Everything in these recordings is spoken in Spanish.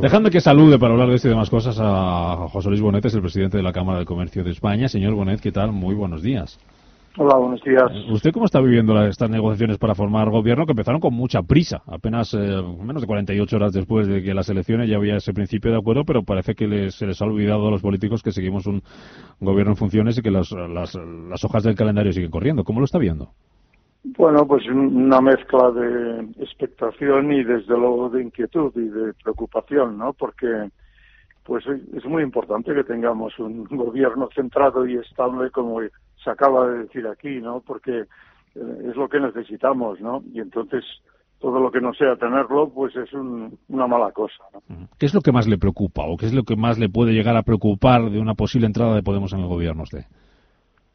Dejadme que salude para hablar de este y demás cosas a José Luis Bonet, es el presidente de la Cámara de Comercio de España. Señor Bonet, ¿qué tal? Muy buenos días. Hola, buenos días. ¿Usted cómo está viviendo estas negociaciones para formar gobierno que empezaron con mucha prisa? Apenas eh, menos de 48 horas después de que las elecciones ya había ese principio de acuerdo, pero parece que se les ha olvidado a los políticos que seguimos un gobierno en funciones y que las, las hojas del calendario siguen corriendo. ¿Cómo lo está viendo? Bueno, pues una mezcla de expectación y desde luego de inquietud y de preocupación, ¿no? Porque pues es muy importante que tengamos un gobierno centrado y estable como se acaba de decir aquí, ¿no? Porque eh, es lo que necesitamos, ¿no? Y entonces todo lo que no sea tenerlo, pues es una mala cosa. ¿no? ¿Qué es lo que más le preocupa o qué es lo que más le puede llegar a preocupar de una posible entrada de Podemos en el gobierno usted?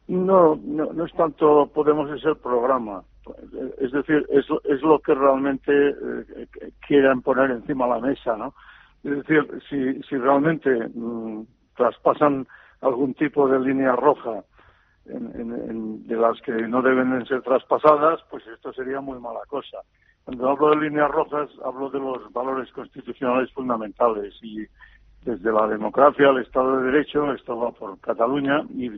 No, no, es tanto Podemos es el programa. Es decir, es, es lo que realmente eh, quieren poner encima de la mesa, ¿no? Es decir, si, si realmente mm, traspasan algún tipo de línea roja de las que no deben ser traspasadas, pues esto sería muy mala cosa. Cuando hablo de líneas rojas, hablo de los valores constitucionales fundamentales y desde la democracia, el Estado de Derecho, esto va por Cataluña y,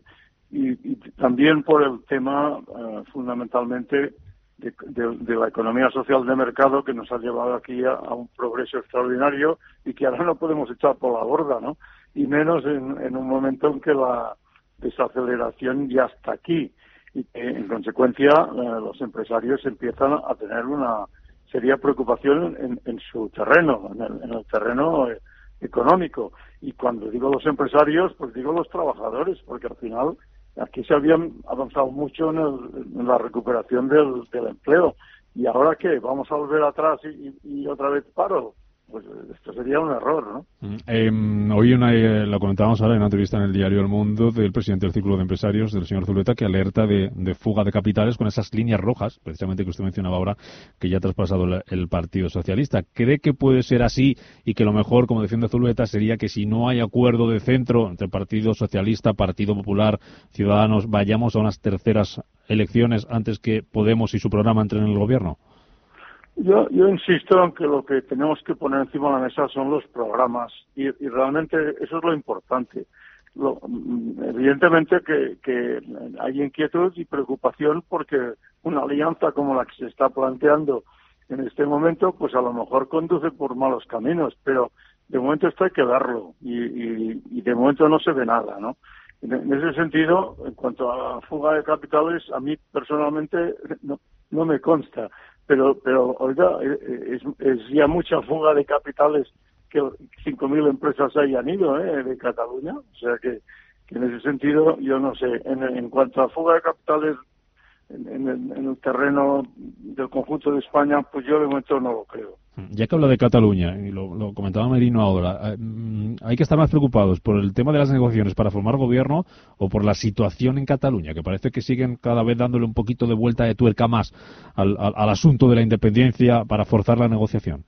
y, también por el tema eh, fundamentalmente de, la economía social de mercado que nos ha llevado aquí a, un progreso extraordinario y que ahora no podemos echar por la borda, ¿no? Y menos en un momento en que la, desaceleración ya está aquí y que en consecuencia eh, los empresarios empiezan a tener una seria preocupación en, su terreno, en el, terreno eh, económico. Y cuando digo los empresarios, pues digo los trabajadores, porque al final aquí se habían avanzado mucho en, la recuperación del, empleo. ¿Y ahora qué? ¿Vamos a volver atrás y otra vez paro? Pues esto sería un error, ¿no? Em, hoy una, eh, lo comentábamos ahora en una entrevista en el diario El Mundo del presidente del Círculo de Empresarios, del señor Zuleta, que alerta de, fuga de capitales con esas líneas rojas, precisamente que usted mencionaba ahora, que ya ha traspasado el, Partido Socialista. ¿Cree que puede ser así y que lo mejor, como defiende Zuleta, sería que si no hay acuerdo de centro entre Partido Socialista, Partido Popular, Ciudadanos, vayamos a unas terceras elecciones antes que Podemos y su programa entren en el gobierno? Yo, yo insisto en que lo que tenemos que poner encima de la mesa son los programas y, realmente eso es lo importante. Lo, mm, evidentemente que, que, hay inquietud y preocupación porque una alianza como la que se está planteando en este momento, pues a lo mejor conduce por malos caminos, pero de momento esto hay que verlo y, y, y de momento no se ve nada, ¿no? En, ese sentido, en cuanto a la fuga de capitales, a mí personalmente no, no me consta pero, pero oiga, eh, eh, es, es ya mucha fuga de capitales que 5.000 empresas hayan ido ¿eh? de Cataluña. O sea que, que, en ese sentido, yo no sé, en, en cuanto a fuga de capitales en, el, terreno del conjunto de España, pues yo de momento no lo creo. Ya que habla de Cataluña, y lo, comentaba Merino ahora, eh, mm, ¿hay que estar más preocupados por el tema de las negociaciones para formar gobierno o por la situación en Cataluña? Que parece que siguen cada vez dándole un poquito de vuelta de tuerca más al, asunto de la independencia para forzar la negociación.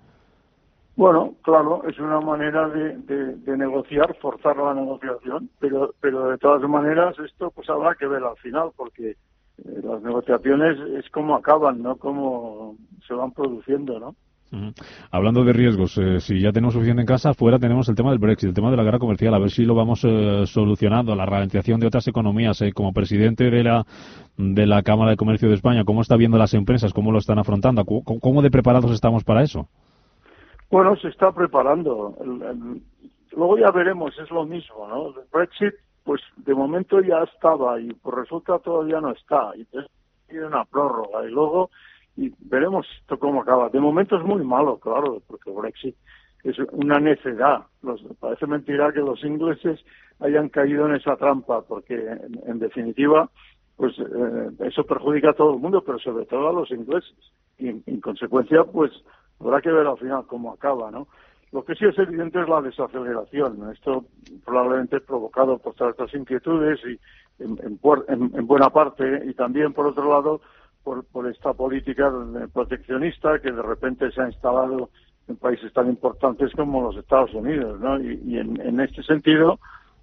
Bueno, claro, es una manera de, negociar, forzar la negociación, pero, pero de todas maneras esto pues habrá que ver al final, porque eh, las negociaciones es como acaban, no como se van produciendo, ¿no? Hablando de riesgos, eh, si ya tenemos suficiente en casa, fuera tenemos el tema del Brexit, el tema de la guerra comercial, a ver si lo vamos eh, solucionando, la ralentización de otras economías. como presidente de la, de la Cámara de Comercio de España, ¿cómo está viendo las empresas? ¿Cómo lo están afrontando? ¿Cómo, de preparados estamos para eso? Bueno, se está preparando. luego ya veremos, es lo mismo, ¿no? El Brexit pues de momento ya estaba y por resulta todavía no está. Y tiene una prórroga y luego y veremos esto cómo acaba. De momento es muy malo, claro, porque Brexit es una necedad. Los, parece mentira que los ingleses hayan caído en esa trampa, porque en, definitiva, pues eh, eso perjudica a todo el mundo, pero sobre todo a los ingleses. Y en consecuencia, pues habrá que ver al final cómo acaba, ¿no? Lo que sí es evidente es la desaceleración. Esto probablemente provocado por todas estas inquietudes y en, buena parte y también, por otro lado, por, esta política proteccionista que de repente se ha instalado en países tan importantes como los Estados Unidos. ¿no? Y, en, este sentido,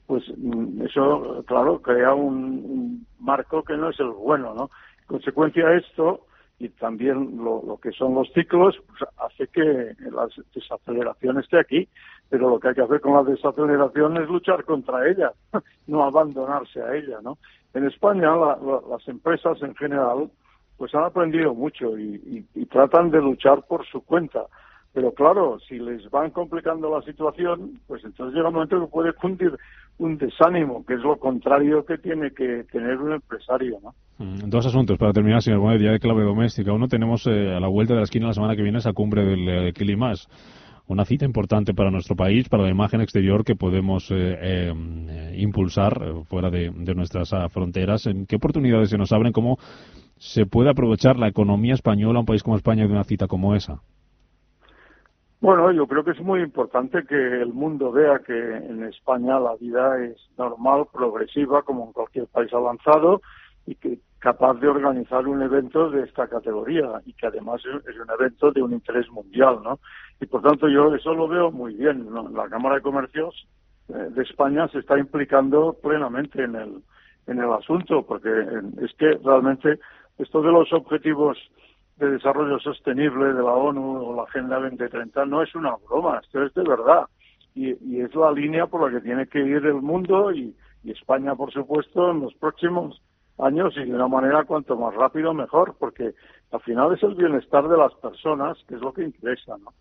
pues mm, eso, claro, crea un, marco que no es el bueno. ¿no? En consecuencia de esto, y también lo, que son los ciclos pues, hace que la desaceleración esté aquí. pero lo que hay que hacer con la desaceleración es luchar contra ella, no abandonarse a ella, ¿no? En España las empresas en general pues han aprendido mucho y, tratan de luchar por su cuenta. Pero claro, si les van complicando la situación, pues entonces llega un momento que puede cundir un desánimo, que es lo contrario que tiene que tener un empresario, ¿no? Mm, dos asuntos para terminar, señor Bonet, ya de clave doméstica. Uno, tenemos eh, a la vuelta de la esquina la semana que viene esa cumbre del eh, Climas una cita importante para nuestro país, para la imagen exterior que podemos eh, eh, impulsar eh, fuera de, nuestras ah, fronteras. ¿En qué oportunidades se nos abren? ¿Cómo se puede aprovechar la economía española, un país como España, de una cita como esa? Bueno, yo creo que es muy importante que el mundo vea que en España la vida es normal, progresiva, como en cualquier país avanzado, y que capaz de organizar un evento de esta categoría y que además es un evento de un interés mundial, ¿no? Y por tanto yo eso lo veo muy bien. La Cámara de Comercios eh, de España se está implicando plenamente en el en el asunto porque es que realmente esto de los objetivos de desarrollo sostenible de la ONU o la Agenda 2030 no es una broma, esto es de verdad y, es la línea por la que tiene que ir el mundo y, y España, por supuesto, en los próximos años y de una manera cuanto más rápido mejor, porque al final es el bienestar de las personas que es lo que interesa, ¿no?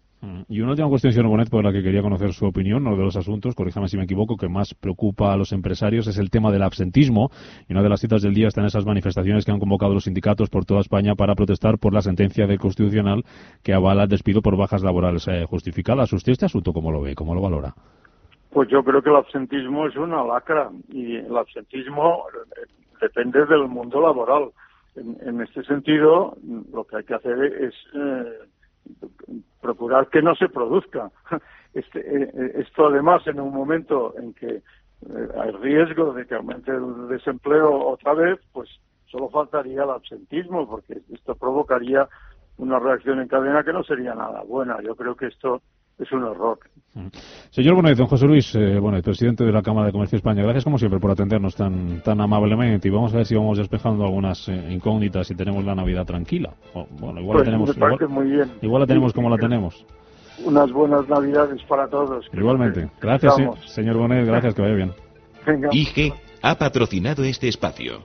Y una última cuestión, señor Bonet, por la que quería conocer su opinión, uno de los asuntos, corríjame si me equivoco, que más preocupa a los empresarios es el tema del absentismo. Y una de las citas del día están esas manifestaciones que han convocado los sindicatos por toda España para protestar por la sentencia del Constitucional que avala el despido por bajas laborales eh, justificadas. ¿Usted este asunto cómo lo ve? ¿Cómo lo valora? Pues yo creo que el absentismo es una lacra y el absentismo depende del mundo laboral. En, este sentido, lo que hay que hacer es eh, procurar que no se produzca. Este, eh, esto además en un momento en que eh, hay riesgo de que aumente el desempleo otra vez, pues solo faltaría el absentismo, porque esto provocaría una reacción en cadena que no sería nada buena. Yo creo que esto es un error. Mm. Señor Bonet, don José Luis, eh, bueno, el presidente de la Cámara de Comercio de España, gracias como siempre por atendernos tan, tan amablemente y vamos a ver si vamos despejando algunas eh, incógnitas y tenemos la Navidad tranquila. bueno, igual la pues tenemos, muy bien. igual la tenemos como la tenemos. Unas buenas Navidades para todos. Igualmente. Gracias, señor Bonet, gracias, que vaya bien. IG ha patrocinado este espacio.